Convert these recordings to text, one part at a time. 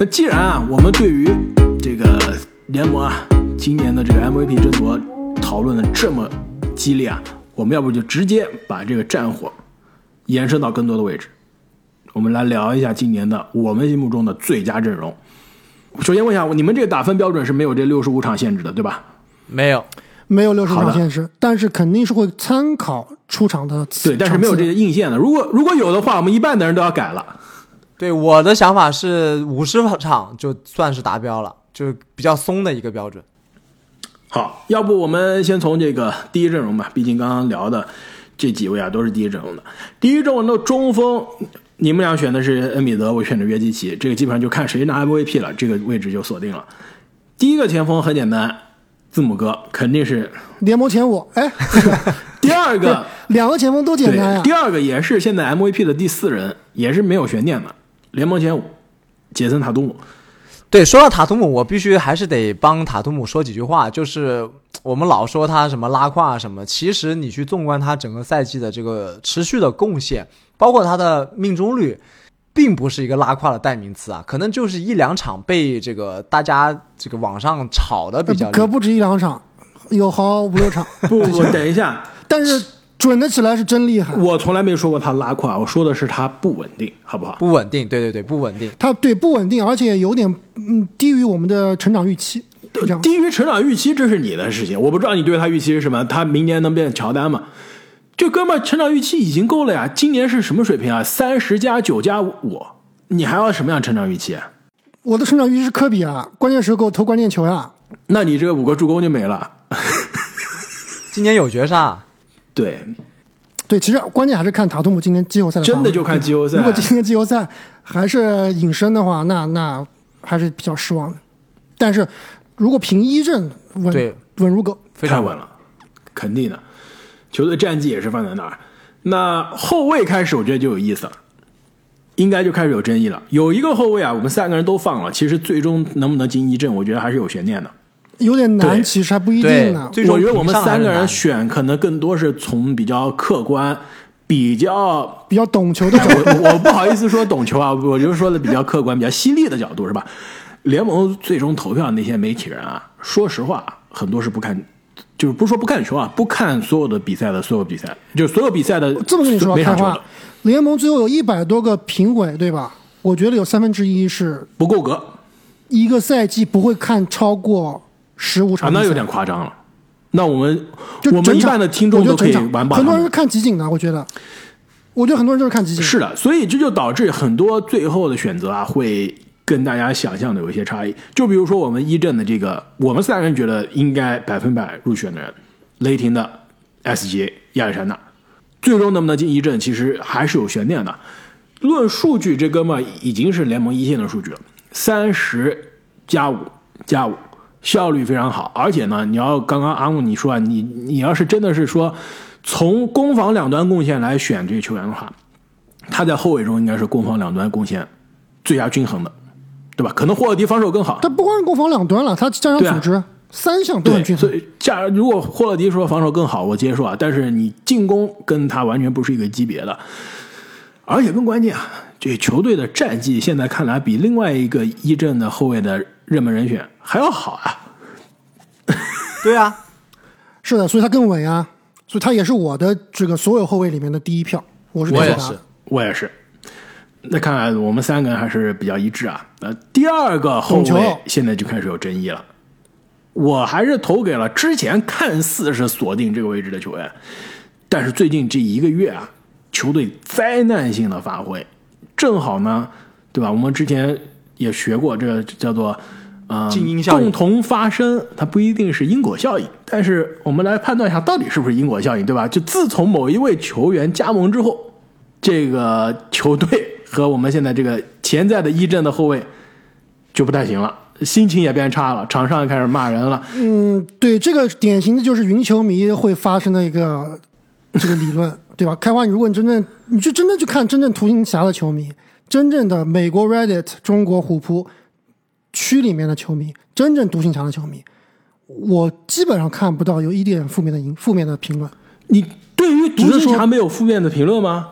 那既然啊，我们对于这个联盟啊，今年的这个 MVP 争夺讨论的这么激烈啊，我们要不就直接把这个战火延伸到更多的位置，我们来聊一下今年的我们心目中的最佳阵容。首先问一下，你们这个打分标准是没有这六十五场限制的，对吧？没有，没有六十好的场限制，但是肯定是会参考出场的对，但是没有这些硬线的。如果如果有的话，我们一半的人都要改了。对我的想法是五十场就算是达标了，就是比较松的一个标准。好，要不我们先从这个第一阵容吧，毕竟刚刚聊的这几位啊都是第一阵容的。第一阵容的中锋，你们俩选的是恩比德，我选的约基奇，这个基本上就看谁拿 MVP 了，这个位置就锁定了。第一个前锋很简单，字母哥肯定是联盟前五，哎，第二个，两个前锋都简单呀对，第。二个也是现在 MVP 的第四人，也是没有悬念的，联盟前五，杰森塔图姆。对，说到塔图姆，我必须还是得帮塔图姆说几句话。就是我们老说他什么拉胯什么，其实你去纵观他整个赛季的这个持续的贡献，包括他的命中率，并不是一个拉胯的代名词啊，可能就是一两场被这个大家这个网上炒的比较。可不止一两场，有好五六场，不，不等一下，但是 准的起来是真厉害。我从来没说过他拉胯，我说的是他不稳定，好不好？不稳定，对对对，不稳定。他对不稳定，而且有点嗯低于我们的成长预期。低于成长预期，这是你的事情，我不知道你对他预期是什么。他明年能变乔丹吗？这哥们儿成长预期已经够了呀！今年是什么水平啊？三十加九加五，你还要什么样成长预期啊？我的成长预期是科比啊，关键时候给我投关键球呀。那你这五个助攻就没了。今年有绝杀，对，对，其实关键还是看塔图姆今天季后赛的真的就看季后赛如果今天季后赛还是隐身的话，那那还是比较失望的。但是如果凭一阵稳对稳如狗，非常太稳了，肯定的。球队战绩也是放在那儿。那后卫开始，我觉得就有意思了，应该就开始有争议了。有一个后卫啊，我们三个人都放了，其实最终能不能进一阵，我觉得还是有悬念的。有点难，其实还不一定呢。我觉得我们三个人选，可能更多是从比较客观、比较比较懂球的角度，我我不好意思说懂球啊，我就是说的比较客观、比较犀利的角度，是吧？联盟最终投票的那些媒体人啊，说实话，很多是不看，就是不是说不看球啊，不看所有的比赛的所有比赛，就是所有比赛的这么跟你说，开花每场球的，联盟最后有一百多个评委，对吧？我觉得有三分之一是不够格一个赛季不会看超过十五啊，场那有点夸张了。那我们就我们一半的听众都可以得整场完爆很多人是看集锦的，我觉得，我觉得很多人就是看集锦。是的，所以这就导致很多最后的选择啊，会跟大家想象的有一些差异。就比如说我们一阵的这个，我们三个人觉得应该百分百入选的人，雷霆的 SGA 亚历山大，最终能不能进一阵，其实还是有悬念的。论数据，这哥们已经是联盟一线的数据了，三十加五加五，效率非常好。而且呢，你要刚刚阿木你说啊，你你要是真的是说从攻防两端贡献来选这个球员的话，他在后卫中应该是攻防两端贡献最佳均衡的，对吧？可能霍勒迪防守更好，他不光是攻防两端了，他加上组织、三项都很，均衡。所以假如果霍勒迪说防守更好，我接受啊，但是你进攻跟他完全不是一个级别的，而且更关键啊，这球队的战绩现在看来比另外一个一阵的后卫的热门人选还要好啊。对啊，是的，所以他更稳啊，所以他也是我的这个所有后卫里面的第一票。我是我也是。我也是。那看来我们三个人还是比较一致啊。呃，第二个后卫现在就开始有争议了。我还是投给了之前看似是锁定这个位置的球员，但是最近这一个月啊，球队灾难性的发挥，正好呢，对吧？我们之前也学过，这个叫做呃静音效应共同发生，它不一定是因果效应，但是我们来判断一下到底是不是因果效应，对吧？就自从某一位球员加盟之后，这个球队和我们现在这个潜在的一阵的后卫就不太行了，心情也变差了，场上也开始骂人了。嗯，对，这个典型的就是云球迷会发生的一个这个理论，对吧？开花，如果你真正你去真正去看真正图形侠的球迷，真正的美国 Reddit、中国虎扑区里面的球迷，真正独行侠的球迷，我基本上看不到有一点负面的影负面的评论。你对于独行侠没有负面的评论吗？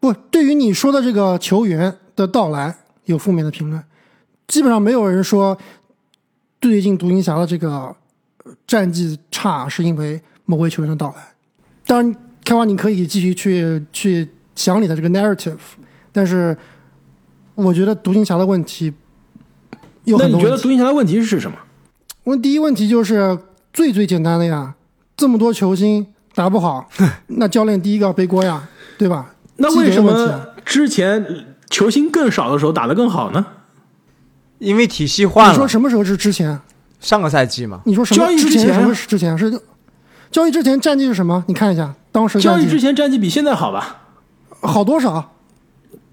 不，对于你说的这个球员的到来有负面的评论，基本上没有人说最近独行侠的这个呃战绩差是因为某位球员的到来。当然，开花你可以继续去去想你的这个 narrative，但是我觉得独行侠的问题有那你觉得。独行侠的问题是什么？问第一问题就是最最简单的呀，这么多球星打不好，那教练第一个要背锅呀，对吧？那为什么之前球星更少的时候打得更好呢？因为体系换了，你说什么时候是之前？上个赛季嘛，你说什么交易之前之前什么是之前是交易之前战绩是什么？你看一下当时交易之前战绩比现在好吧？好多少？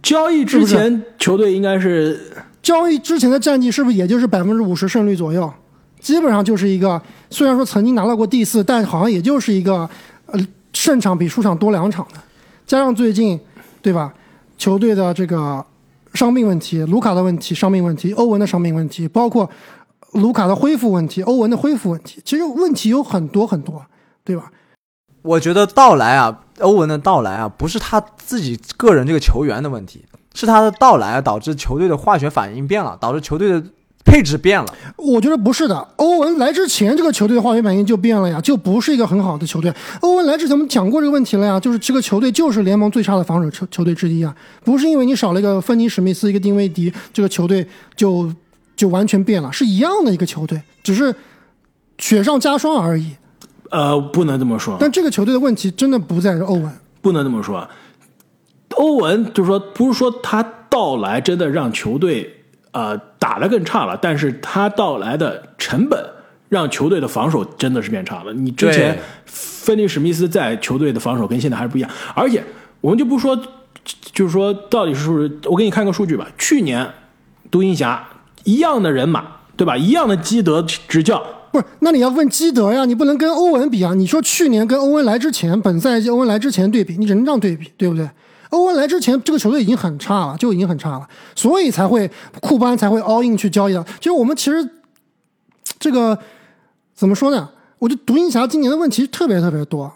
交易之前球队应该是交易之前的战绩是不是也就是百分之五十胜率左右？基本上就是一个，虽然说曾经拿到过第四，但好像也就是一个，呃，胜场比输场多两场的。加上最近，对吧？球队的这个伤病问题，卢卡的问题，伤病问题，欧文的伤病问题，包括卢卡的恢复问题，欧文的恢复问题，其实问题有很多很多，对吧？我觉得到来啊，欧文的到来啊，不是他自己个人这个球员的问题，是他的到来啊导致球队的化学反应变了，导致球队的配置变了。我觉得不是的，欧文来之前，这个球队的化学反应就变了呀，就不是一个很好的球队。欧文来之前，我们讲过这个问题了呀，就是这个球队就是联盟最差的防守球球队之一啊，不是因为你少了一个芬尼史密斯，一个丁威迪，这个球队就就完全变了，是一样的一个球队，只是雪上加霜而已。呃，不能这么说，但这个球队的问题真的不在于欧文，不能这么说。欧文就是说，不是说他到来真的让球队呃打得更差了，但是他到来的成本让球队的防守真的是变差了。你之前芬尼史密斯在球队的防守跟现在还是不一样，而且我们就不说，就是说到底是不是？我给你看个数据吧，去年独行侠一样的人马，对吧？一样的基德执教，不是？那你要问基德呀，你不能跟欧文比啊。你说去年跟欧文来之前，本赛季欧文来之前对比，你只能这样对比，对不对？欧文来之前，这个球队已经很差了，就已经很差了，所以才会库班才会 all in 去交易的。就是我们其实这个怎么说呢？我觉得独行侠今年的问题特别特别多，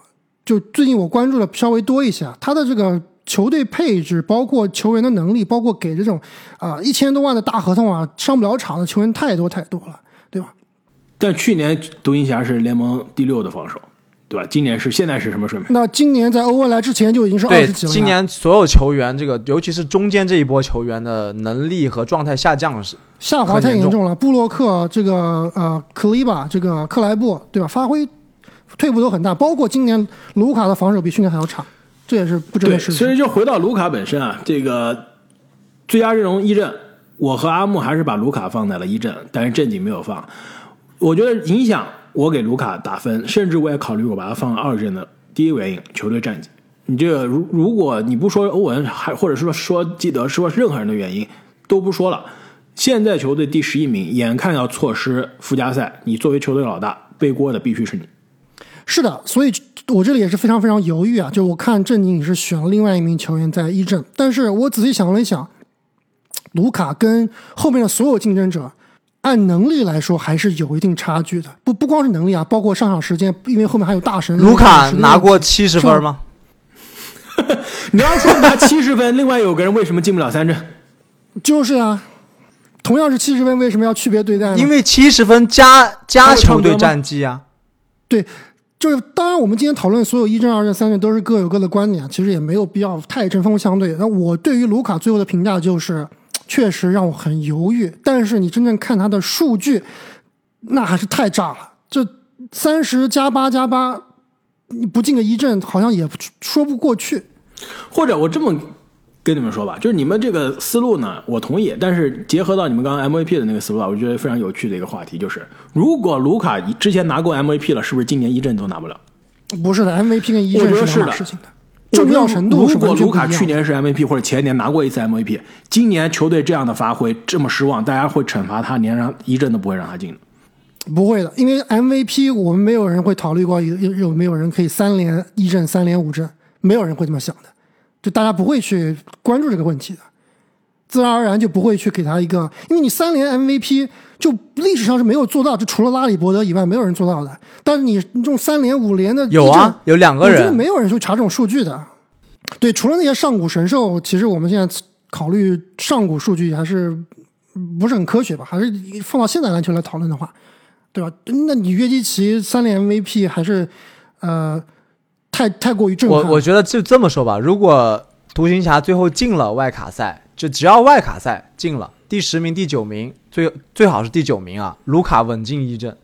就最近我关注的稍微多一些，他的这个球队配置，包括球员的能力，包括给这种啊一千多万的大合同啊上不了场的球员太多太多了，对吧？但去年独行侠是联盟第六的防守，对吧？今年是现在是什么水平？那今年在欧文来之前就已经是二，十几了呀。今年所有球员这个，尤其是中间这一波球员的能力和状态下降是下滑太严重了，布洛克这个呃克里巴这个克莱布对吧？发挥退步都很大，包括今年卢卡的防守比去年还要差，这也是不争，的事实。其实就回到卢卡本身啊，这个最佳阵容一阵，我和阿木还是把卢卡放在了一阵，但是正经没有放。我觉得影响我给卢卡打分，甚至我也考虑我把他放二阵的第一个原因，球队战绩。你这个如如果你不说欧文，还或者说说基德，说任何人的原因都不说了，现在球队第十一名，眼看要错失附加赛，你作为球队老大，背锅的必须是你。是的，所以我这里也是非常非常犹豫啊。就我看正经你是选了另外一名球员在一阵，但是我仔细想了一想，卢卡跟后面的所有竞争者。按能力来说，还是有一定差距的。不不光是能力啊，包括上场时间，因为后面还有大神。卢卡拿过是七十分吗？你要说拿七十分，另外有个人为什么进不了三阵？就是啊，同样是七十分，为什么要区别对待呢？因为七十分加加他会唱球队战绩啊。对，就是当然，我们今天讨论所有一阵、二阵、三阵都是各有各的观点，其实也没有必要太针锋相对。那我对于卢卡最后的评价就是，确实让我很犹豫。但是你真正看他的数据，那还是太炸了。这三十加八加八，你不进个一阵，好像也说不过去。或者我这么跟你们说吧，就是你们这个思路呢，我同意，但是结合到你们刚刚 MVP 的那个思路啊，我觉得非常有趣的一个话题，就是如果卢卡之前拿过 MVP 了，是不是今年一阵都拿不了？不是的，MVP 跟一阵是两码事情的，重要程度是如果卢卡。去年是 MVP 或者前年拿过一次 MVP，今年球队这样的发挥这么失望，大家会惩罚他，连让一阵都不会让他进的。不会的，因为 MVP 我们没有人会考虑过有有有没有人可以三连一阵、三连五阵，没有人会这么想的，就大家不会去关注这个问题的，自然而然就不会去给他一个，因为你三连 MVP 就历史上是没有做到，就除了拉里伯德以外没有人做到的。但是你你这种三连五连的有啊，有两个我觉得人。没有人去查这种数据的。对，除了那些上古神兽，其实我们现在考虑上古数据还是不是很科学吧？还是放到现代篮球来讨论的话，对吧？那你约基奇三连 MVP 还是呃太太过于震撼。我我觉得就这么说吧，如果独行侠最后进了外卡赛，就只要外卡赛进了第十名、第九名，最最好是第九名啊，卢卡稳进一阵。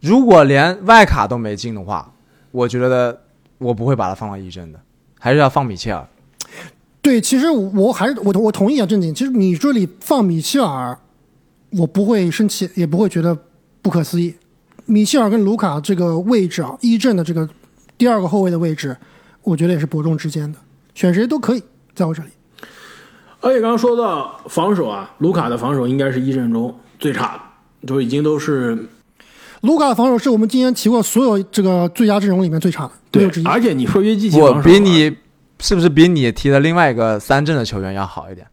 如果连外卡都没进的话，我觉得我不会把他放到一阵的，还是要放米切尔。对，其实我还是我我同意啊，正经。其实你这里放米切尔，我不会生气，也不会觉得不可思议。米切尔跟卢卡这个位置啊，一阵的这个第二个后卫的位置，我觉得也是伯仲之间的，选谁都可以，在我这里。而且刚刚说到防守啊，卢卡的防守应该是一阵中最差的，就已经都是卢卡的防守是我们今天提过所有这个最佳阵容里面最差的，没对有之一。。而且你说约基奇防我守啊比你是不是比你提的另外一个三阵的球员要好一点？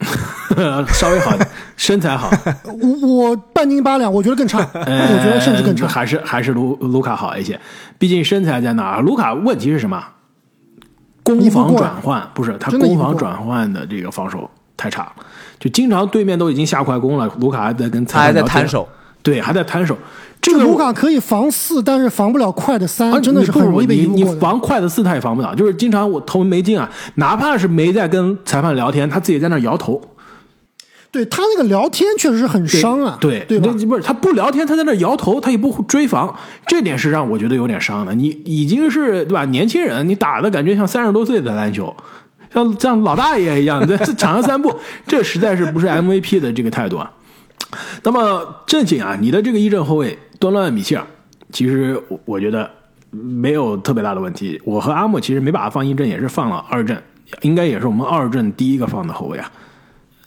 稍微好一点，身材好，我我半斤八两，我觉得更差，呃我觉得甚至更差。还是还是卢卢卡好一些，毕竟身材在那儿。卢卡问题是什么？攻防转换不是他攻防转换的这个防守太差了，就经常对面都已经下快攻了，卢卡还在跟他还在裁判聊天摊，手，对，还在摊手。这个卢卡可以防四，但是防不了快的三，啊，真的是不很容易被你你。防快的四他也防不了，就是经常我投没进啊，哪怕是没在跟裁判聊天，他自己在那摇头。对他那个聊天确实是很伤啊，对对吧？不是他不聊天，他在那摇头，他也不追防，这点是让我觉得有点伤的。你已经是对吧？年轻人，你打的感觉像三十多岁的篮球，像像老大爷一样在 场上散步，这实在是不是 MVP 的这个态度啊？那么正经啊，你的这个一阵后卫端乱米切尔，其实我我觉得没有特别大的问题。我和阿莫其实没把他放一阵，也是放了二阵，应该也是我们二阵第一个放的后卫啊。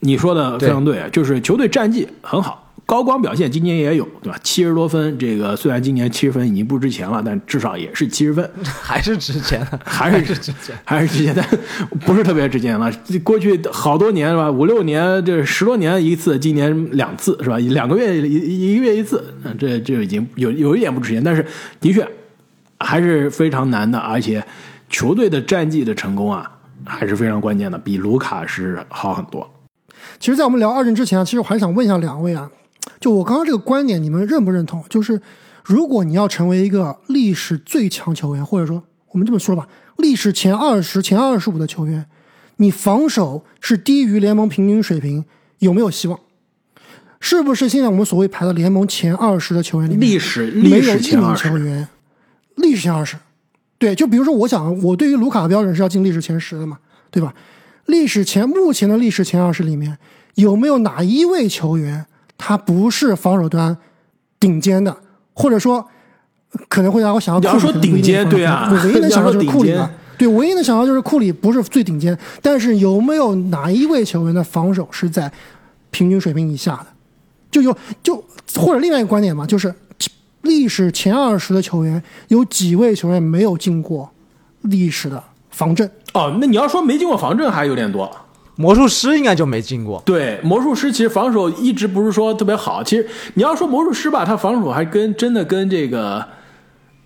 你说的非常对，啊，就是球队战绩很好，高光表现今年也有，对吧？七十多分，这个虽然今年七十分已经不值钱了，但至少也是七十分，还是值钱的，还是值钱。还是值钱，但不是特别值钱了。过去好多年是吧？五六年，这十多年一次，今年两次是吧？两个月一一个月一次，嗯这这已经有有一点不值钱，但是的确还是非常难的，而且球队的战绩的成功啊，还是非常关键的，比卢卡是好很多。其实，在我们聊二战之前啊，其实我还想问一下两位啊，就我刚刚这个观点，你们认不认同？就是如果你要成为一个历史最强球员，或者说我们这么说吧，历史前二十、前二十五的球员，你防守是低于联盟平均水平，有没有希望？是不是现在我们所谓排到联盟前二十的球员里面，历史历史前二十，球员，历史前二十，对，就比如说，我想我对于卢卡的标准是要进历史前十的嘛，对吧？历史前目前的历史前二十里面，有没有哪一位球员他不是防守端顶尖的，或者说可能会让我想到你要说顶尖对啊我唯一能 想到就是库里。对，唯一能想到就是库里不是最顶尖，但是有没有哪一位球员的防守是在平均水平以下的？就有就或者另外一个观点嘛，就是历史前二十的球员有几位球员没有进过历史的防震？哦，那你要说没进过防震还有点多。魔术师应该就没进过，对，魔术师其实防守一直不是说特别好。其实你要说魔术师吧，他防守还跟真的跟这个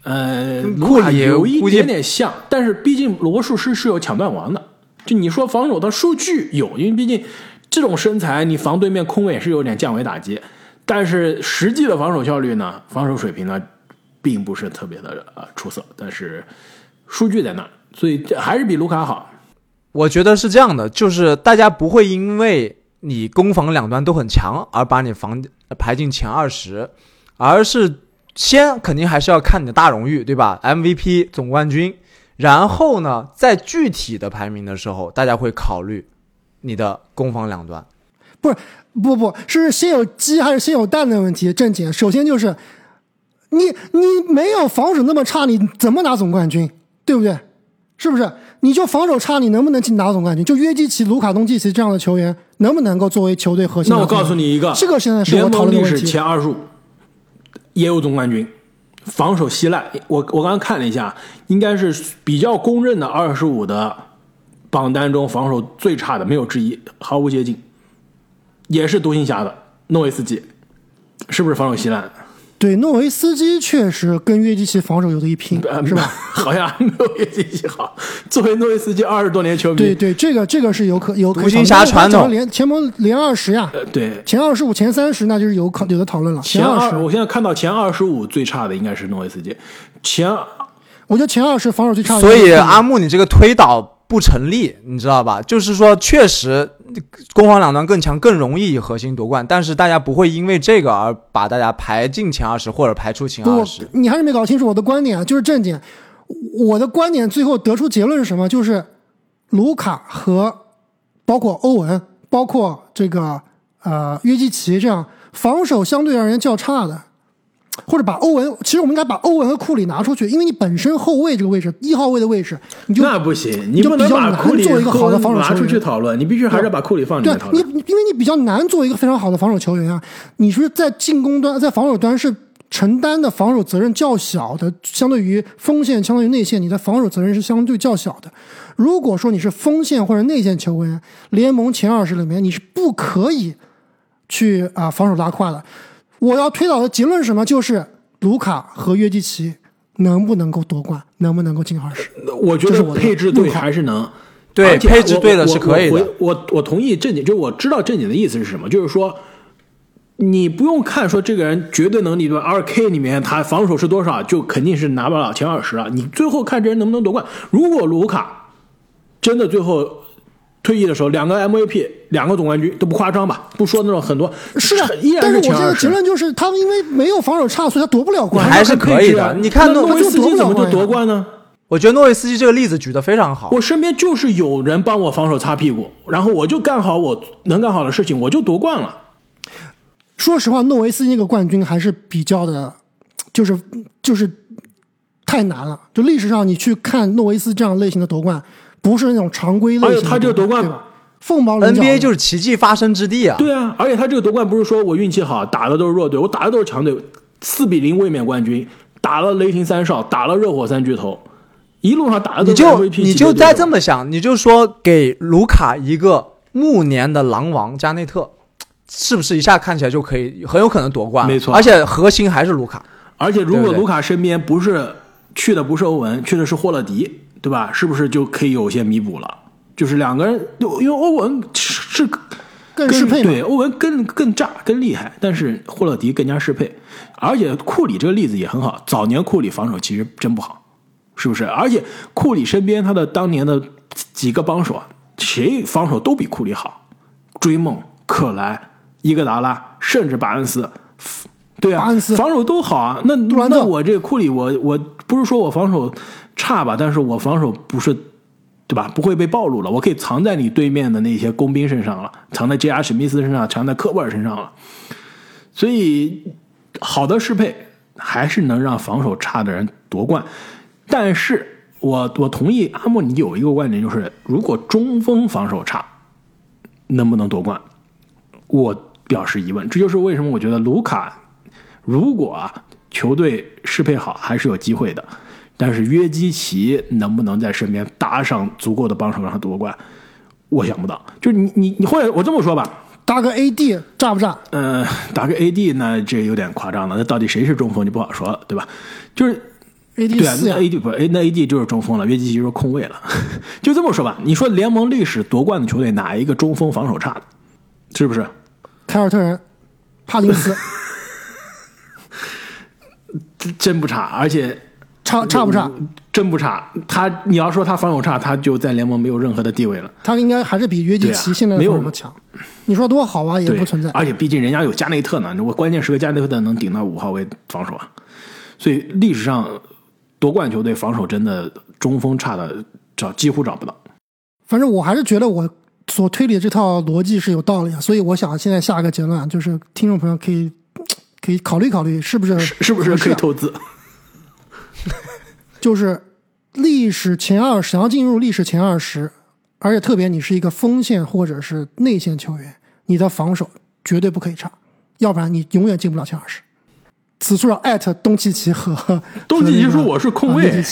呃库里有一点点像，但是毕竟魔术师是有抢断王的。就你说防守的数据有，因为毕竟这种身材，你防对面空位也是有点降维打击。但是实际的防守效率呢，防守水平呢，并不是特别的呃出色。但是数据在那儿，所以这还是比卢卡好。我觉得是这样的，就是大家不会因为你攻防两端都很强而把你防排进前二十，而是先肯定还是要看你的大荣誉，对吧？MVP 总冠军，然后呢，在具体的排名的时候，大家会考虑你的攻防两端。不是不不是先有鸡还是先有蛋的问题。正经，首先就是你你没有防守那么差，你怎么拿总冠军？对不对？是不是？你就防守差，你能不能进拿总冠军？就约基奇、卢卡东契奇这样的球员，能不能够作为球队核心？那我告诉，你一个，这个现在是我讨论的问题。前二十五也有总冠军，防守稀烂。我我刚刚看了一下，应该是比较公认的二十五的榜单中防守最差的，没有之一，毫无接近。也是独行侠的诺维斯基，是不是防守稀烂？对对，诺维斯基确实跟约基奇防守有的一拼，是吧？好像诺维斯基好，作为诺维斯基二十多年球迷，对对，这个这个是有可有可独行侠传统连前锋连二十呀，呃对。前二十五、前三十那就是有可有的讨论了。前二十，我现在看到前二十五最差的应该是诺维斯基，前我觉得前二十防守最差的。所以阿木，你这个推导不成立，你知道吧？就是说，确实攻防两端更强，更容易以核心夺冠，但是大家不会因为这个而把大家排进前二十或者排出前二十。你还是没搞清楚我的观点啊，就是正经。我的观点最后得出结论是什么？就是卢卡和包括欧文，包括这个呃约基奇这样防守相对而言较差的。或者把欧文，其实我们应该把欧文和库里拿出去，因为你本身后卫这个位置，一号位的位置，你就那不行，你不能把库里做一个好的防守球员拿出去讨论，你必须还是把库里放进来讨论。你因为你比较难做一个非常好的防守球员啊，你是在进攻端，在防守端是承担的防守责任较小的，相对于锋线，相对于内线，你的防守责任是相对较小的。如果说你是锋线或者内线球员，联盟前二十里面你是不可以去啊防守拉胯的。我要推导的结论是什么？就是卢卡和约基奇能不能够夺冠，能不能够进二十？我觉得配置对还是能，对配置对的是可以的。我我同意正经，就我知道正经的意思是什么，就是说你不用看说这个人绝对能力对二 K 里面他防守是多少，就肯定是拿不了前二十了。你最后看这人能不能夺冠。如果卢卡真的最后。退役的时候，两个 MVP，两个总冠军都不夸张吧？不说那种很多，是啊，依然是但是我现在结论就是，他们因为没有防守差，所以他夺不了冠，还是可以的。你看诺维斯基怎么就夺冠呢？我觉得诺维斯基这个例子举得非常好。我身边就是有人帮我防守擦屁股，然后我就干好我能干好的事情，我就夺冠了。说实话，诺维斯基那个冠军还是比较的，就是就是太难了。就历史上你去看诺维斯这样类型的夺冠。不是那种常规类型，他这个夺冠凤毛麟角。NBA 就是奇迹发生之地啊！对啊，而且他这个夺冠不是说我运气好，打的都是弱队，我打的都是强队，四比零卫冕冠军，打了雷霆三少，打了热火三巨头，一路上打的都是 MVP。你就再这么想，你就说给卢卡一个暮年的狼王加内特，是不是一下看起来就可以很有可能夺冠？没错，而且核心还是卢卡。而且如果卢卡身边不是去的不是欧文，去的是霍勒迪。对吧？是不是就可以有些弥补了？就是两个人，因为欧文是更适配，对欧文更更炸、更厉害，但是霍勒迪更加适配。而且库里这个例子也很好，早年库里防守其实真不好，是不是？而且库里身边他的当年的几个帮手，谁防守都比库里好，追梦、克莱、伊戈达拉，甚至巴恩斯，对啊，防守都好啊。那那我这库里，我我不是说我防守。差吧，但是我防守不是，对吧？不会被暴露了，我可以藏在你对面的那些工兵身上了，藏在 J.R. 史密斯身上，藏在科布尔身上了。所以，好的适配还是能让防守差的人夺冠。但是我我同意阿莫，你有一个观点，就是如果中锋防守差，能不能夺冠？我表示疑问。这就是为什么我觉得卢卡，如果啊球队适配好，还是有机会的。但是约基奇能不能在身边搭上足够的帮手让他夺冠？我想不到。就是你你你或者我这么说吧，搭个 AD 炸不炸？嗯，搭个 AD 那这有点夸张了。那到底谁是中锋就不好说了，对吧？就是 AD 对啊，AD 不 A 那 AD 就是中锋了，约基奇就是控卫了。就这么说吧，你说联盟历史夺冠的球队哪一个中锋防守差的？是不是？凯尔特人，帕金斯，真不差，而且。差差不差？真不差。他你要说他防守差，他就在联盟没有任何的地位了。他应该还是比约基奇现在没有那么强。你说多好啊，也不存在。而且毕竟人家有加内特呢，我关键时刻加内特能顶到五号位防守啊。所以历史上夺冠球队防守真的中锋差的找几乎找不到。反正我还是觉得我所推理的这套逻辑是有道理，所以我想现在下一个结论就是，听众朋友可以可以考虑考虑，是不是是不是可以投资？就是历史前二十，想要进入历史前二十，而且特别你是一个锋线或者是内线球员，你的防守绝对不可以差，要不然你永远进不了前二十。此处要艾特东契奇和 东契奇说我是控卫，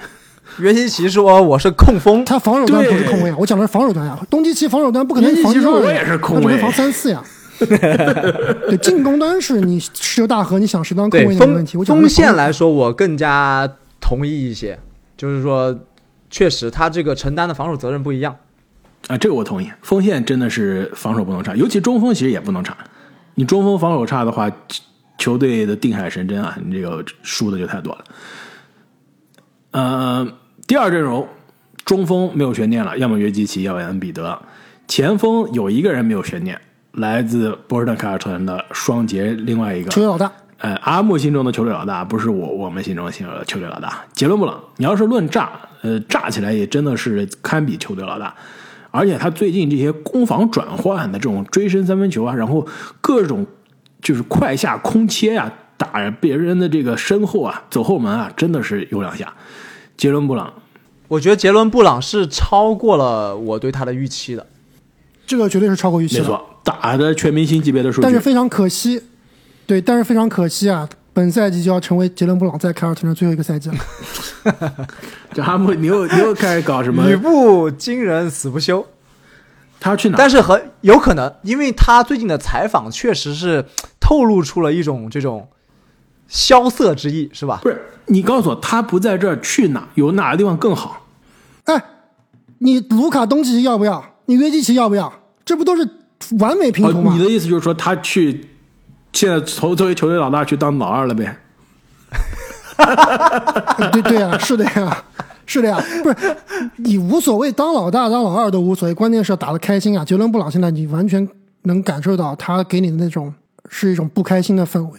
约基奇说我是控锋，他防守端不是控卫啊，我讲的是防守端呀。东契奇防守端不可能防二，我也是控卫，防三四呀。对，进攻端是你石油大河，你想谁当控卫的没问题。我锋线来说，我更加同意一些，就是说，确实他这个承担的防守责任不一样。啊，这个我同意。锋线真的是防守不能差，尤其中锋其实也不能差。你中锋防守差的话，球队的定海神针啊，你这个输的就太多了。呃，第二阵容，中锋没有悬念了，要么约基奇，要么恩比德。前锋有一个人没有悬念，来自波士顿凯尔特人的双杰，另外一个球队老大。呃，阿木心中的球队老大不是我我们心中的球队老大，杰伦布朗。你要是论炸，呃，炸起来也真的是堪比球队老大。而且他最近这些攻防转换的这种追身三分球啊，然后各种就是快下空切呀、打别人的这个身后啊、走后门啊，真的是有两下。杰伦布朗，我觉得杰伦布朗是超过了我对他的预期的。这个绝对是超过预期的，没错，打的全明星级别的数据。但是非常可惜，对，但是非常可惜啊，本赛季就要成为杰伦布朗在凯尔特人最后一个赛季了。这阿姆，你又你又开始搞什么？语不惊人死不休，他去哪？但是很有可能，因为他最近的采访确实是透露出了一种这种萧瑟之意，是吧？不是你告诉我，他不在这儿去哪？有哪个地方更好？哎，你卢卡东契奇要不要？你约基奇要不要？这不都是完美拼图哦，吗？你的意思就是说，他去现在从作为球队老大去当老二了呗？对对啊、是的呀，是的呀，不是你无所谓，当老大当老二都无所谓，关键是要打得开心啊。杰伦布朗现在你完全能感受到他给你的那种是一种不开心的氛围，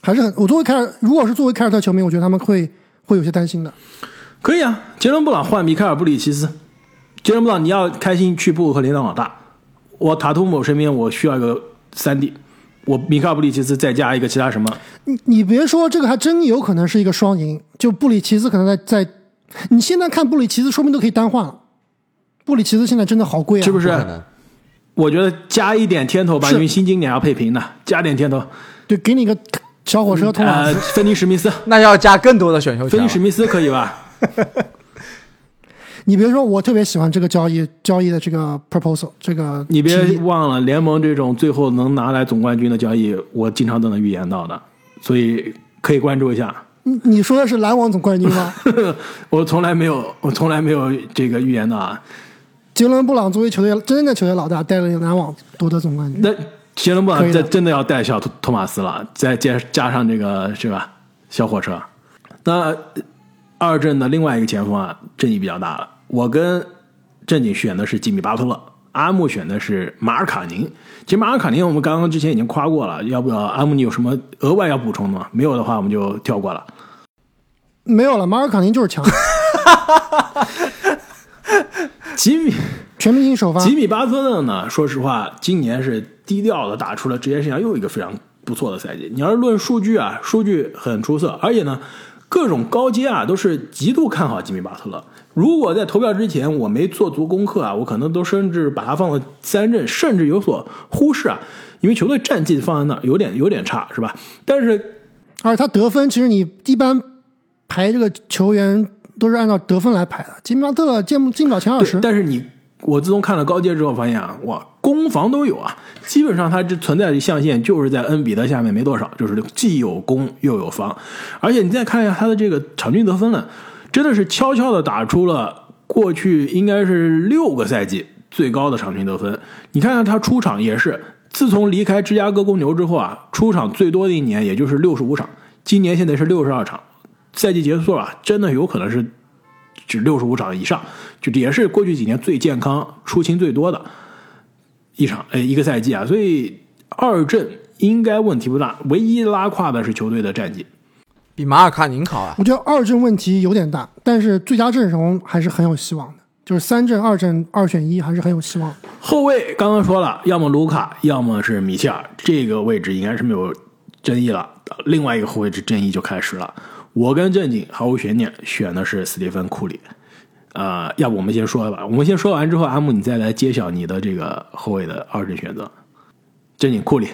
还是很我作为凯尔，如果是作为凯尔特球迷，我觉得他们会会有些担心的。可以啊，杰伦布朗换米开尔布里奇斯。杰伦布朗，你要开心去布鲁克林当老大。我塔图姆身边我需要一个三 D，我米卡布里奇斯再加一个其他什么？你你别说这个，还真有可能是一个双赢。就布里奇斯可能在在，你现在看布里奇斯，说不定都可以单换了。布里奇斯现在真的好贵啊，是不是？我觉得加一点天头吧，因为新经典要配平的，加点天头。对，给你个小火车通马呃，芬尼史密斯，那要加更多的选秀权。芬尼史密斯可以吧？你别说，我特别喜欢这个交易交易的这个 proposal，这个你别忘了，联盟这种最后能拿来总冠军的交易，我经常都能预言到的，所以可以关注一下。你你说的是篮网总冠军吗？我从来没有，我从来没有这个预言到啊。杰伦布朗作为球队真正的球队老大，带领篮网夺得总冠军。那杰伦布朗在真的要带小托托马斯了，再加加上这个是吧？小火车。那二阵的另外一个前锋啊，争议比较大了。我跟正经选的是吉米巴特勒，阿木选的是马尔卡宁。其实马尔卡宁我们刚刚之前已经夸过了，要不要阿木你有什么额外要补充的吗？没有的话我们就跳过了。没有了，马尔卡宁就是强，吉米全明星首发。吉米巴特勒呢，说实话，今年是低调的打出了职业生涯又一个非常不错的赛季。你要是论数据啊，数据很出色，而且呢，各种高阶啊都是极度看好吉米巴特勒。如果在投票之前我没做足功课啊，我可能都甚至把他放到三阵，甚至有所忽视啊，因为球队战绩放在那儿有点有点差，是吧？但是而且他得分，其实你一般排这个球员都是按照得分来排的。吉米巴特勒进不进不了前二，十，但是你我自从看了高阶之后，发现啊，哇，攻防都有啊，基本上他这存在的象限就是在恩比德下面没多少，就是既有攻又有防，而且你再看一下他的这个场均得分呢，真的是悄悄的打出了过去应该是六个赛季最高的场均得分。你看看他出场也是，自从离开芝加哥公牛之后啊，出场最多的一年也就是六十五场，今年现在是六十二场，赛季结束了，真的有可能是只六十五场以上，就也是过去几年最健康、出勤最多的一场，哎，一个赛季啊，所以二阵应该问题不大，唯一拉胯的是球队的战绩。比马尔卡宁好啊。我觉得二阵问题有点大，但是最佳阵容还是很有希望的。就是三阵、二阵、二选一，还是很有希望。后卫刚刚说了，要么卢卡，要么是米切尔，这个位置应该是没有争议了。另外一个后卫之争议就开始了。我跟正经毫无悬念选的是斯蒂芬库里。呃，要不我们先说吧，我们先说完之后，阿木你再来揭晓你的这个后卫的二阵选择。正经库里，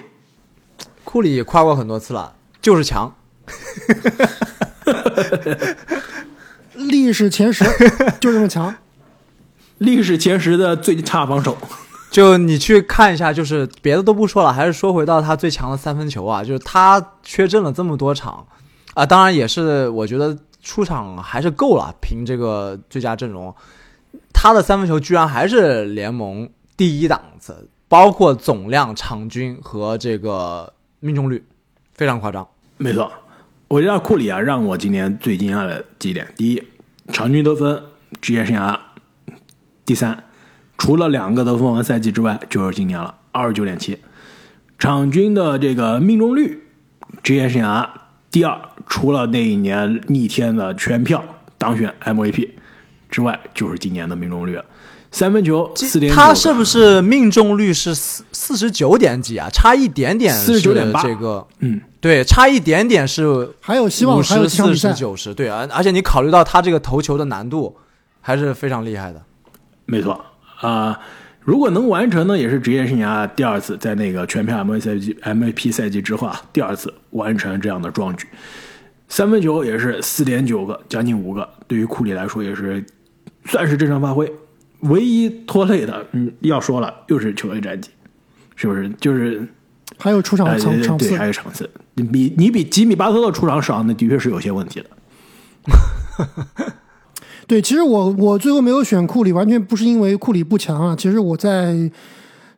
库里夸过很多次了，就是强。历史前十就这么强，历史前十的最差防守，就你去看一下，就是别的都不说了，还是说回到他最强的三分球啊，就是他缺阵了这么多场啊，当然也是我觉得出场还是够了，凭这个最佳阵容，他的三分球居然还是联盟第一档次，包括总量、场均和这个命中率，非常夸张。没错，我觉得库里啊，让我今年最惊讶的几点：第一，场均得分职业生涯第三，除了两个得分王赛季之外，就是今年了，二十九点七。场均的这个命中率，职业生涯第二，除了那一年逆天的全票当选 MVP 之外，就是今年的命中率了。三分球四点，他是不是命中率是四四十九点几啊？差一点点，四十九点八。这个，嗯，对，差一点点是还有希望，五十四十九十，对啊，而且你考虑到他这个投球的难度，还是非常厉害的。没错啊，如果能完成呢，也是职业生涯第二次在那个全票 MVP 赛季 MVP 赛季之后啊，第二次完成这样的壮举。三分球也是四点九个，将近五个，对于库里来说也是算是正常发挥。唯一拖累的，嗯，要说了，又是球队战绩，是不是？就是还有出场场场次，还有场次，你比你比吉米巴特勒出场少，那的确是有些问题的。对，其实我我最后没有选库里，完全不是因为库里不强啊。其实我在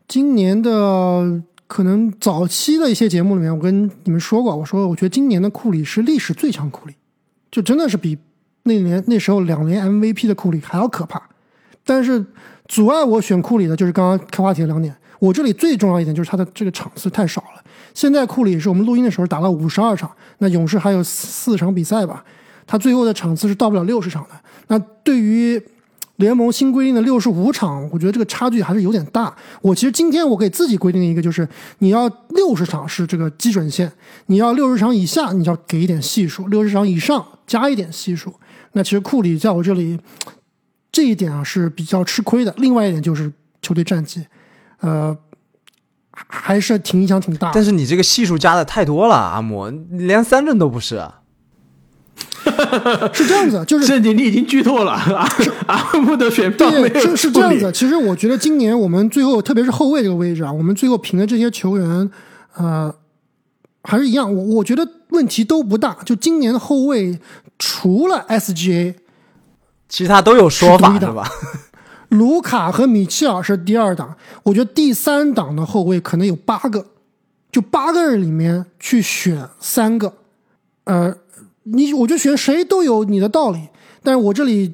今年的可能早期的一些节目里面，我跟你们说过，我说我觉得今年的库里是历史最强库里，就真的是比那年那时候两年 MVP 的库里还要可怕。但是阻碍我选库里的就是刚刚开话题的两点。我这里最重要一点就是他的这个场次太少了。现在库里是我们录音的时候打了五十二场，那勇士还有四场比赛吧，他最后的场次是到不了六十场的。那对于联盟新规定的六十五场，我觉得这个差距还是有点大。我其实今天我给自己规定一个，就是你要六十场是这个基准线，你要六十场以下，你要给一点系数；六十场以上加一点系数。那其实库里在我这里。这一点啊是比较吃亏的。另外一点就是球队战绩，呃，还是挺影响挺大。但是你这个系数加的太多了，阿莫连三阵都不是。是这样子，就是 这你你已经剧透了。阿阿莫的选对是是这样子。其实我觉得今年我们最后，特别是后卫这个位置啊，我们最后评的这些球员，呃，还是一样。我我觉得问题都不大。就今年的后卫，除了 SGA。其他都有说法是吧？卢卡和米切尔是第二档，我觉得第三档的后卫可能有八个，就八个人里面去选三个，呃，你我觉得选谁都有你的道理，但是我这里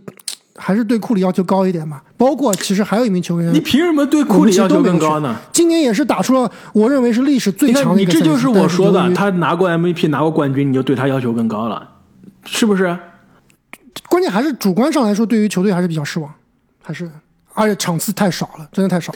还是对库里要求高一点吧。包括其实还有一名球员，你凭什么对库里要求更高呢？今年也是打出了我认为是历史最强的一个。你这就是我说的，他拿过 MVP，拿过冠军，你就对他要求更高了，是不是？关键还是主观上来说，对于球队还是比较失望，还是而且场次太少了，真的太少。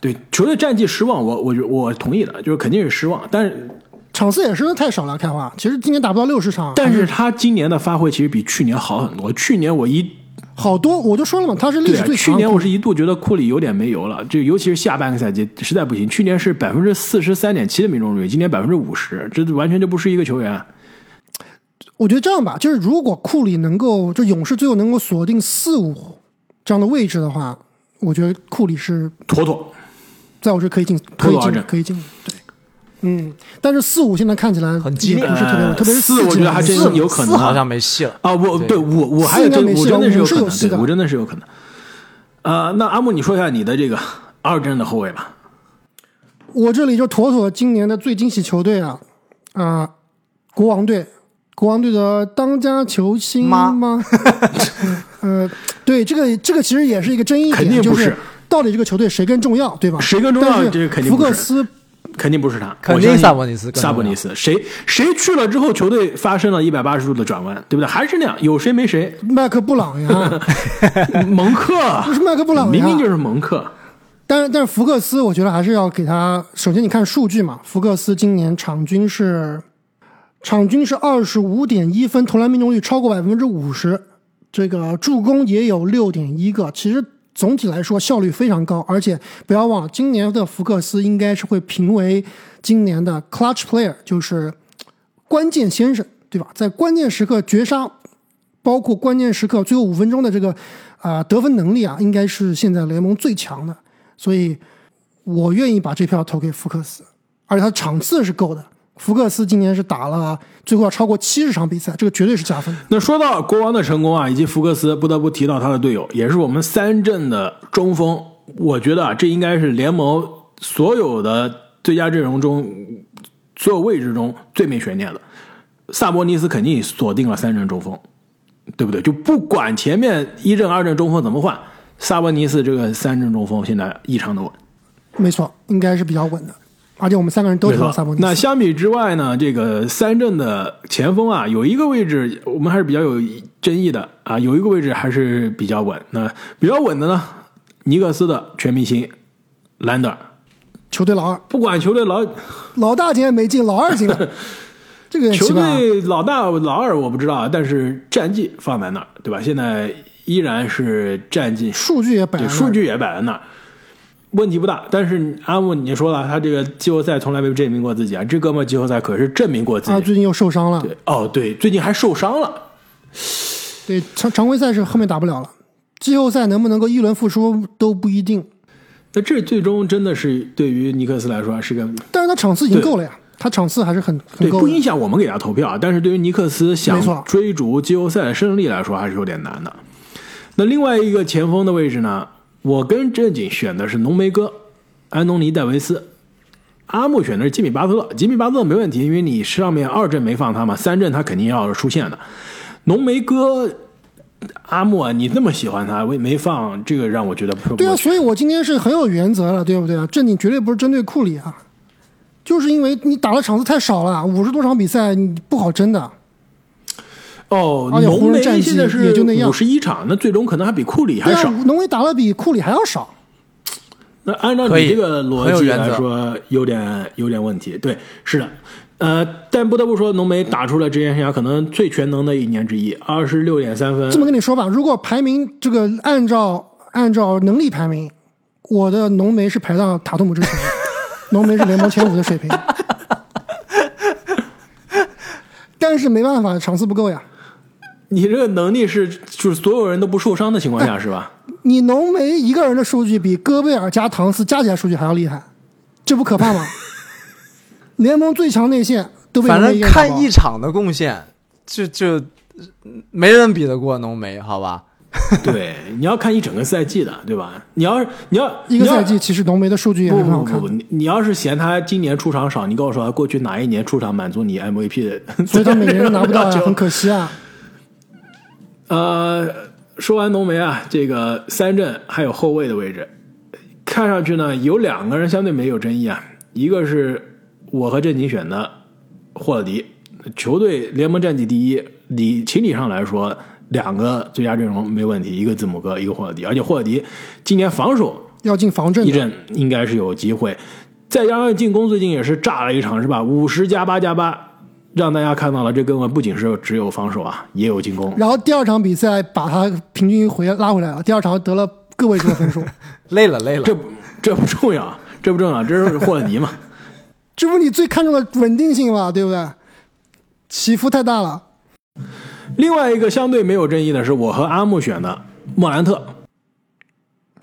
对球队战绩失望，我我我同意的，就是肯定是失望。但是场次也是太少了，开花。其实今年打不到六十场，但是他今年的发挥其实比去年好很多。去年我一好多，我就说了嘛，他是历史最强。去年我是一度觉得库里有点没油了，就尤其是下半个赛季实在不行。去年是百分之四十三点七的命中率，今年百分之五十，这完全就不是一个球员。我觉得这样吧，就是如果库里能够，就勇士最后能够锁定四五这样的位置的话，我觉得库里是妥妥，在我这可以进，可以进，可以进。对，嗯，但是四五现在看起来很激烈，不是特别，特别是四，我觉得还真有可能，好像没戏了啊！我对我我还有真，我真的是有可能，我真的是有可能。呃，那阿木，你说一下你的这个二阵的后卫吧。我这里就妥妥今年的最惊喜球队啊啊，国王队。国王队的当家球星吗？呃，对，这个这个其实也是一个争议点，就是到底这个球队谁更重要，对吧？谁更重要？这个肯定福克斯肯定不是他，肯定萨博尼斯。萨博尼斯，谁谁去了之后，球队发生了一百八十度的转弯，对不对？还是那样，有谁没谁。麦克布朗呀，蒙克，不是麦克布朗，明明就是蒙克。但是但是福克斯，我觉得还是要给他。首先，你看数据嘛，福克斯今年场均是。场均是二十五点一分，投篮命中率超过百分之五十，这个助攻也有六点一个。其实总体来说效率非常高，而且不要忘了，今年的福克斯应该是会评为今年的 Clutch Player，就是关键先生，对吧？在关键时刻绝杀，包括关键时刻最后五分钟的这个啊得分能力啊，应该是现在联盟最强的。所以我愿意把这票投给福克斯，而且他场次是够的。福克斯今年是打了最后要超过七十场比赛，这个绝对是加分。那说到国王的成功啊，以及福克斯，不得不提到他的队友，也是我们三阵的中锋。我觉得啊，这应该是联盟所有的最佳阵容中，所有位置中最没悬念的。萨博尼斯肯定锁定了三阵中锋，对不对？就不管前面一阵、二阵中锋怎么换，萨博尼斯这个三阵中锋现在异常的稳。没错，应该是比较稳的。而且我们三个人都投了萨博尼斯。那相比之外呢，这个三阵的前锋啊，有一个位置我们还是比较有争议的啊，有一个位置还是比较稳。那比较稳的呢，尼克斯的全明星兰德尔，球队老二，不管球队老老大今天没进，老二进了，这个球队老大老二我不知道啊，但是战绩放在那儿，对吧？现在依然是战绩，数据也摆，对，数据也摆在那儿。问题不大，但是阿木你说了，他这个季后赛从来没证明过自己啊，这哥们季后赛可是证明过自己。啊，最近又受伤了。对，哦，对，最近还受伤了。对，常常规赛是后面打不了了，季后赛能不能够一轮复出都不一定。那这最终真的是对于尼克斯来说是个，但是他场次已经够了呀，他场次还是很很够。不影响我们给他投票啊，但是对于尼克斯想追逐季后赛的胜利来说，还是有点难的。那另外一个前锋的位置呢？我跟正经选的是浓眉哥安东尼戴维斯，阿木选的是吉米巴特勒。吉米巴特勒没问题，因为你上面二阵没放他嘛，三阵他肯定要出现的。浓眉哥阿木，你那么喜欢他，为没放这个让我觉得不对啊。所以我今天是很有原则了，对不对啊？正经绝对不是针对库里啊，就是因为你打的场次太少了，五十多场比赛你不好争的。哦，浓眉现在是五十一场，那最终可能还比库里还少。浓眉打的比库里还要少。那按照你这个逻辑来说，有点有点问题。对，是的，呃，但不得不说，浓眉打出了职业生涯可能最全能的一年之一，二十六点三分。这么跟你说吧，如果排名这个按照按照能力排名，我的浓眉是排到塔图姆之前，浓眉是联盟前五的水平。但是没办法，场次不够呀。你这个能力是，就是所有人都不受伤的情况下，是吧？你浓眉一个人的数据比戈贝尔加唐斯加起来数据还要厉害，这不可怕吗？联盟最强内线都被反正看一场的贡献，就就没人比得过浓眉，好吧？对，你要看一整个赛季的，对吧？你要是你要一个赛季，其实浓眉的数据也很好看。不不不，你要是嫌他今年出场少，你告诉我过去哪一年出场满足你 MVP 的？所以他每年都拿不到，很可惜啊。呃，说完浓眉啊，这个三阵还有后卫的位置，看上去呢有两个人相对没有争议啊，一个是我和正经选的霍勒迪，球队联盟战绩第一，理情理上来说，两个最佳阵容没问题，一个字母哥，一个霍勒迪，而且霍勒迪今年防守要进防阵，一阵应该是有机会，再加上进攻最近也是炸了一场是吧？五十加八加八。让大家看到了，这根本不仅是只有防守啊，也有进攻。然后第二场比赛把他平均回拉回来了，第二场得了个位数的分数，累了累了。这这不重要，这不重要，这是霍勒尼嘛？这不你最看重的稳定性嘛，对不对？起伏太大了。另外一个相对没有争议的是，我和阿木选的莫兰特，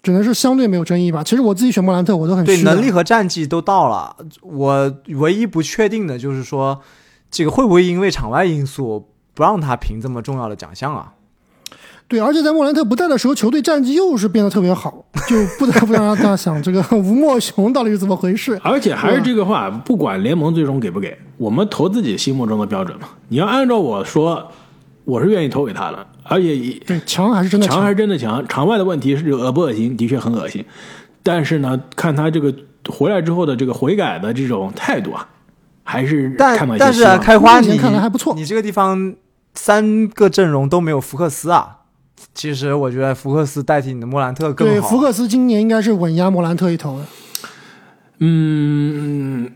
只能是相对没有争议吧。其实我自己选莫兰特，我都很对能力和战绩都到了。我唯一不确定的就是说。这个会不会因为场外因素不让他评这么重要的奖项啊？对，而且在莫兰特不在的时候，球队战绩又是变得特别好，就不得不让 大家想这个吴莫雄到底是怎么回事。而且还是这个话，不管联盟最终给不给，我们投自己心目中的标准嘛。你要按照我说，我是愿意投给他的。而且对强还是真的强，还是真的强。场外的问题是恶不恶心，的确很恶心。但是呢，看他这个回来之后的这个悔改的这种态度啊。还是但但是开花你看来还不错，你这个地方三个阵容都没有福克斯啊。其实我觉得福克斯代替你的莫兰特更好。对，福克斯今年应该是稳压莫兰特一头的。嗯，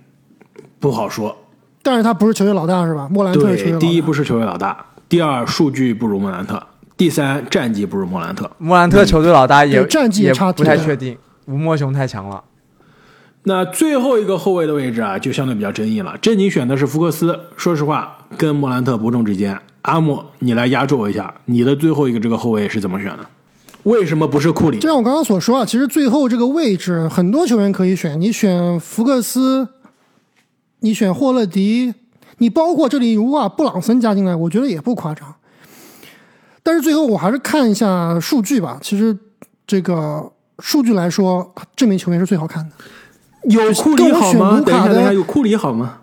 不好说。但是他不是球队老大是吧？莫兰特是球队老大。第一不是球队老大，第二数据不如莫兰特，第三战绩不如莫兰特。莫兰特球队老大也战绩也差，不太确定。吴莫雄太强了。那最后一个后卫的位置啊，就相对比较争议了。这你选的是福克斯，说实话，跟莫兰特伯仲之间。阿莫，你来压轴一下，你的最后一个这个后卫是怎么选的？为什么不是库里就？像我刚刚所说啊，其实最后这个位置很多球员可以选，你选福克斯，你选霍勒迪，你包括这里如果把布朗森加进来，我觉得也不夸张。但是最后我还是看一下数据吧。其实这个数据来说，这名球员是最好看的。有库里好吗？等一下，等一下，有库里好吗？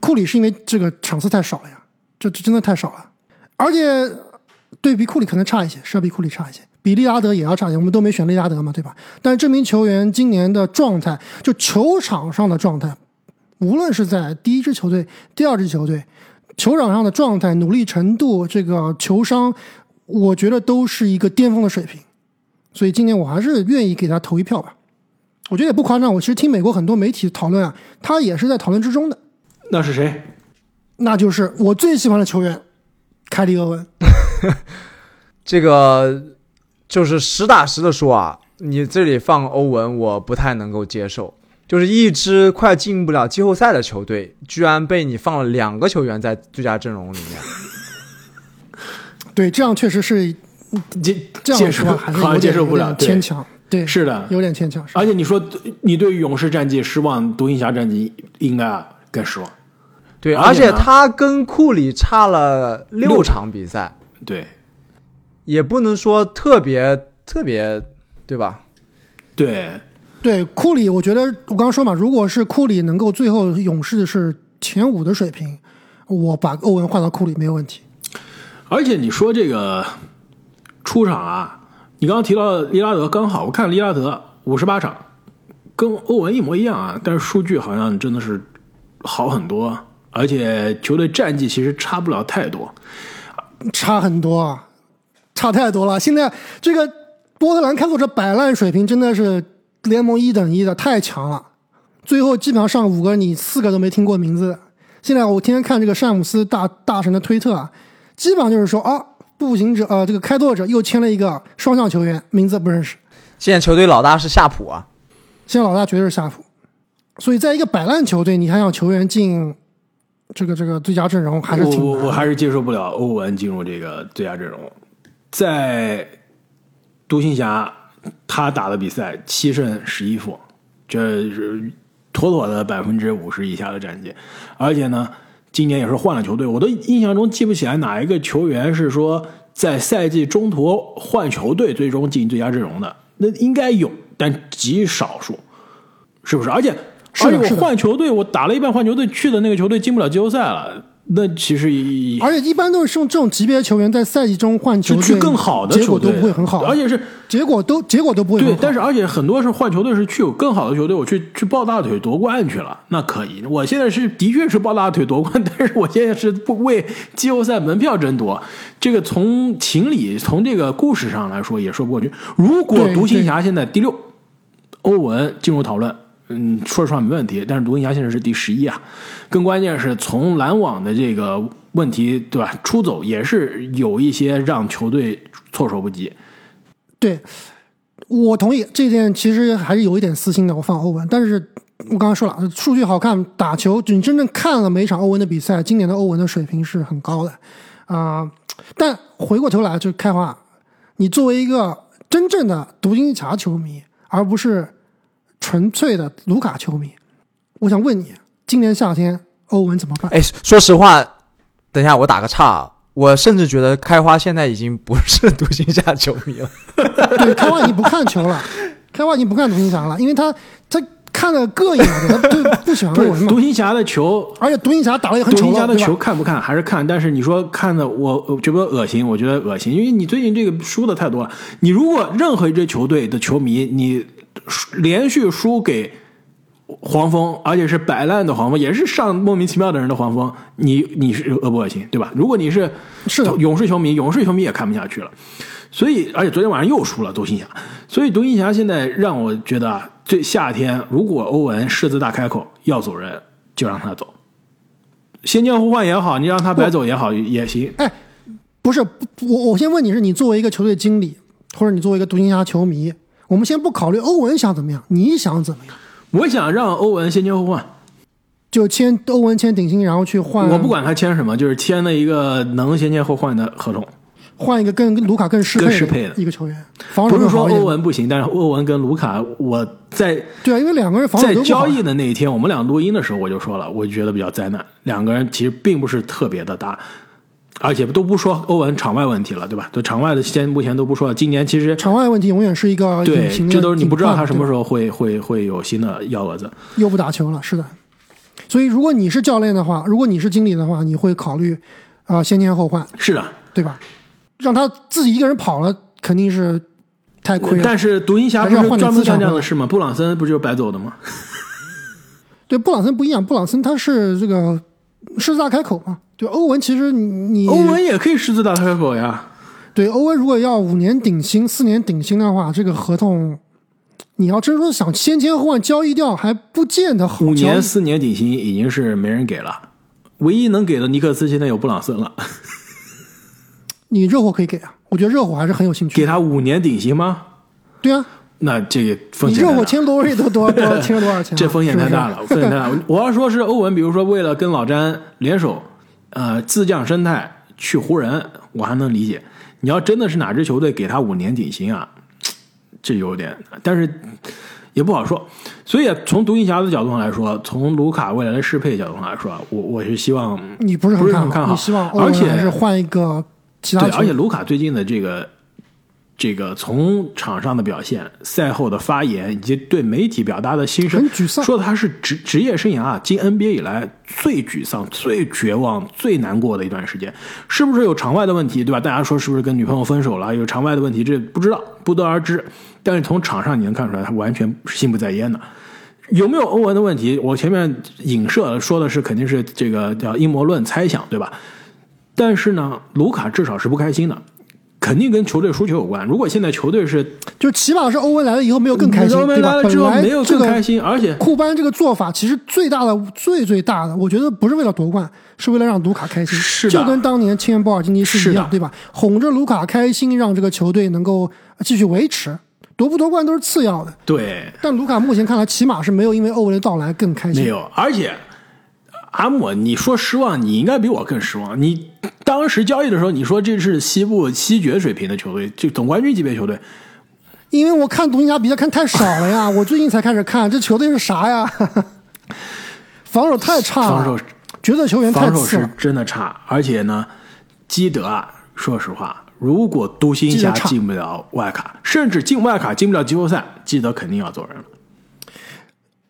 库里是因为这个场次太少了呀，这这真的太少了，而且对比库里可能差一些，是要比库里差一些，比利拉德也要差一些。我们都没选利拉德嘛，对吧？但是这名球员今年的状态，就球场上的状态，无论是在第一支球队、第二支球队，球场上的状态、努力程度、这个球商，我觉得都是一个巅峰的水平。所以今年我还是愿意给他投一票吧。我觉得也不夸张，我其实听美国很多媒体讨论啊，他也是在讨论之中的。那是谁？那就是我最喜欢的球员，凯里·厄文。这个就是实打实的说啊，你这里放欧文，我不太能够接受。就是一支快进不了季后赛的球队，居然被你放了两个球员在最佳阵容里面。对，这样确实是接这样说还是好像有点接受不了，对有点牵强。对，是的，有点牵强。而且你说你对勇士战绩失望，独行侠战绩应该更失望。对，而且呢而且他跟库里差了六场比赛，对也不能说特别特别，对吧？对，对库里，我觉得我刚刚说嘛，如果是库里能够最后勇士是前五的水平，我把欧文换到库里没有问题。而且你说这个出场啊，你刚刚提到利拉德刚好，我看利拉德五十八场，跟欧文一模一样啊，但是数据好像真的是好很多，而且球队战绩其实差不了太多。差很多啊，差太多了。现在这个波特兰开拓者摆烂水平真的是联盟一等一的，太强了。最后基本上上五个，你四个都没听过名字。现在我天天看这个詹姆斯大大神的推特啊，基本上就是说啊，步行者呃这个开拓者又签了一个双向球员，名字不认识。现在球队老大是夏普啊，现在老大绝对是夏普，所以在一个摆烂球队，你还想球员进这个这个最佳阵容，还是挺我我还是接受不了欧文进入这个最佳阵容。在独行侠，他打的比赛七胜十一负，这是妥妥的百分之五十以下的战绩。而且呢，今年也是换了球队，我都印象中记不起来哪一个球员是说在赛季中途换球队最终进最佳阵容的，那应该有，但极少数，是不是？而且而且我换球队，我打了一半换球队去的那个球队进不了季后赛了，那其实也而且一般都是用这种级别的球员在赛季中换球队，就去更好的结果都球队，不会很好，而且是结果都结果都不会很好。，对但是而且很多是换球队是去有更好的球队，我去去抱大腿夺冠去了，那可以。我现在是的确是抱大腿夺冠，但是我现在是不为季后赛门票争夺，这个从情理从这个故事上来说也说不过去。如果独行侠现在第六，欧文进入讨论。嗯，说实话没问题，但是独行侠现在是第十一啊，更关键是从篮网的这个问题，对吧？出走也是有一些让球队措手不及。对，我同意这点，其实还是有一点私心的。我放欧文，但是我刚刚说了，数据好看，打球，你真正看了每场欧文的比赛，今年的欧文的水平是很高的啊、但回过头来就开花，你作为一个真正的独行侠球迷，而不是纯粹的卢卡球迷，我想问你，今年夏天欧文怎么办？哎，说实话，等一下我打个岔啊，我甚至觉得开花现在已经不是独行侠球迷了。对，开花已经不看球了，开花已经不看独行侠了，因为他他看的膈应了，他就不喜欢不是欧文嘛。独行侠的球，而且独行侠打的也很丑独，行侠的球看不看还是看，但是你说看的我我觉得恶心，我觉得恶心，因为你最近这个输的太多了。你如果任何一支球队的球迷，你输连续输给黄蜂，而且是摆烂的黄蜂，也是上莫名其妙的人的黄蜂，你你是恶不恶心，对吧？如果你是是勇士球迷，勇士球迷也看不下去了。所以，而且昨天晚上又输了独行侠，所以独行侠现在让我觉得啊，这夏天如果欧文狮子大开口要走人，就让他走。先见后换也好，你让他白走也好也行。哎，不是我，我先问你是你作为一个球队经理，或者你作为一个独行侠球迷，我们先不考虑欧文想怎么样，你想怎么样？我想让欧文先签后换，就签欧文签顶薪，然后去换。我不管他签什么，就是签了一个能先签后换的合同。换一个更跟卢卡更适更适配的一个球员，防守不是说欧。文不行，但是欧文跟卢卡，我在对啊，因为两个人防守在交易的那一天，我们俩录音的时候我就说了，我觉得比较灾难，两个人其实并不是特别的搭，而且都不说欧文场外问题了，对吧？对场外的先目前都不说了，今年其实场外问题永远是一个对隐形的这都是你不知道他什么时候候会会会有新的幺蛾子。又不打球了，是的。所以如果你是教练的话，如果你是经理的话，你会考虑啊、先签后换，是的，对吧？让他自己一个人跑了，肯定是太亏了。但是独行侠不是要换专门干这样的事吗？布朗森不就是白走的吗？对布朗森不一样，布朗森他是这个狮子大开口嘛。对欧文，其实你你欧文也可以狮子大开口呀。对欧文如果要五年顶薪、四年顶薪的话，这个合同你要真说想先签后换交易掉，还不见得好。五年四年顶薪已经是没人给了，唯一能给的尼克斯现在有布朗森了，你热火可以给啊，我觉得热火还是很有兴趣。给他五年顶薪吗？对啊，那这个风险你热火签罗瑞都多多签了多少钱啊、这风险太大了，风险太大。我要说是欧文，比如说为了跟老詹联手，呃，自降生态去湖人，我还能理解。你要真的是哪支球队给他五年顶薪啊，这有点，但是也不好说。所以从独行侠的角度上来说，从卢卡未来的适配角度上来说，我我是希望你不是很看好你希望而且还是换一个其他对，球而且卢卡最近的这个这个从场上的表现、赛后的发言以及对媒体表达的心声很，沮丧说他是职职业生涯啊，进 NBA 以来最沮丧、最绝望、最难过的一段时间。是不是有场外的问题，对吧？大家说是不是跟女朋友分手了？有场外的问题，这不知道，不得而知。但是从场上你能看出来，他完全心不在焉的。有没有欧文的问题？我前面影射说的是肯定是这个叫阴谋论猜想，对吧？但是呢，卢卡至少是不开心的，肯定跟球队输球有关。如果现在球队是就起码是欧文来了以后没有更开心，欧文对吧？来了之本来后没有这个更开心，而且库班这个做法其实最大的、最最大的，我觉得不是为了夺冠，是为了让卢卡开心。是就跟当年签波尔津尼斯一样，对吧？哄着卢卡开心，让这个球队能够继续维持。夺不夺冠都是次要的，对但卢卡目前看来起码是没有因为欧文的到来更开心。没有，而且阿姆，你说失望，你应该比我更失望。你当时交易的时候，你说这是西部西决水平的球队，就总冠军级别球队，因为我看独行侠比赛看太少了呀，我最近才开始看，这球队是啥呀？防守太差了，防守角色球员太防守是。真的差，而且呢，基德啊，说实话，如果独行侠进不了外卡，甚至进外卡进不了季后赛，基德肯定要走人了。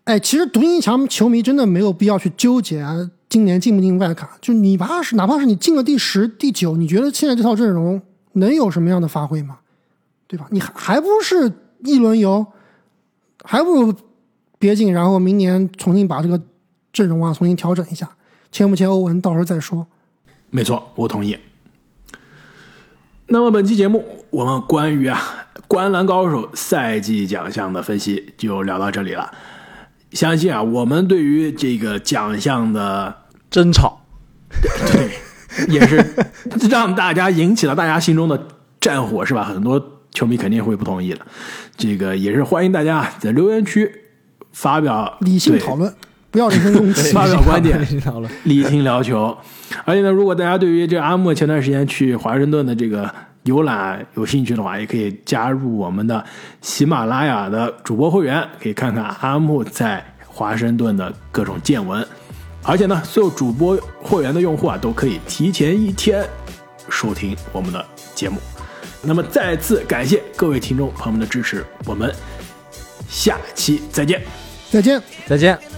哎，其实独行侠球迷真的没有必要去纠结啊，今年进不进外卡。就你怕是哪怕是你进了第十、第九，你觉得现在这套阵容能有什么样的发挥吗？对吧？你还还不是一轮游，还不如别进，然后明年重新把这个阵容啊重新调整一下，签不签欧文到时候再说。没错，我同意。那么本期节目，我们关于啊《灌篮高手》赛季奖项的分析就聊到这里了。相信啊，我们对于这个奖项的争吵，对，也是让大家引起了大家心中的战火，是吧？很多球迷肯定会不同意的。这个也是欢迎大家在留言区发表理性讨论，不要人身攻击。发表观点理性讨论理性聊球。而且呢，如果大家对于这个阿莫前段时间去华盛顿的这个游览有兴趣的话，也可以加入我们的喜马拉雅的主播会员，可以看看阿木在华盛顿的各种见闻。而且呢，所有主播会员的用户啊，都可以提前一天收听我们的节目。那么再次感谢各位听众朋友们的支持，我们下期再见。再见。再见。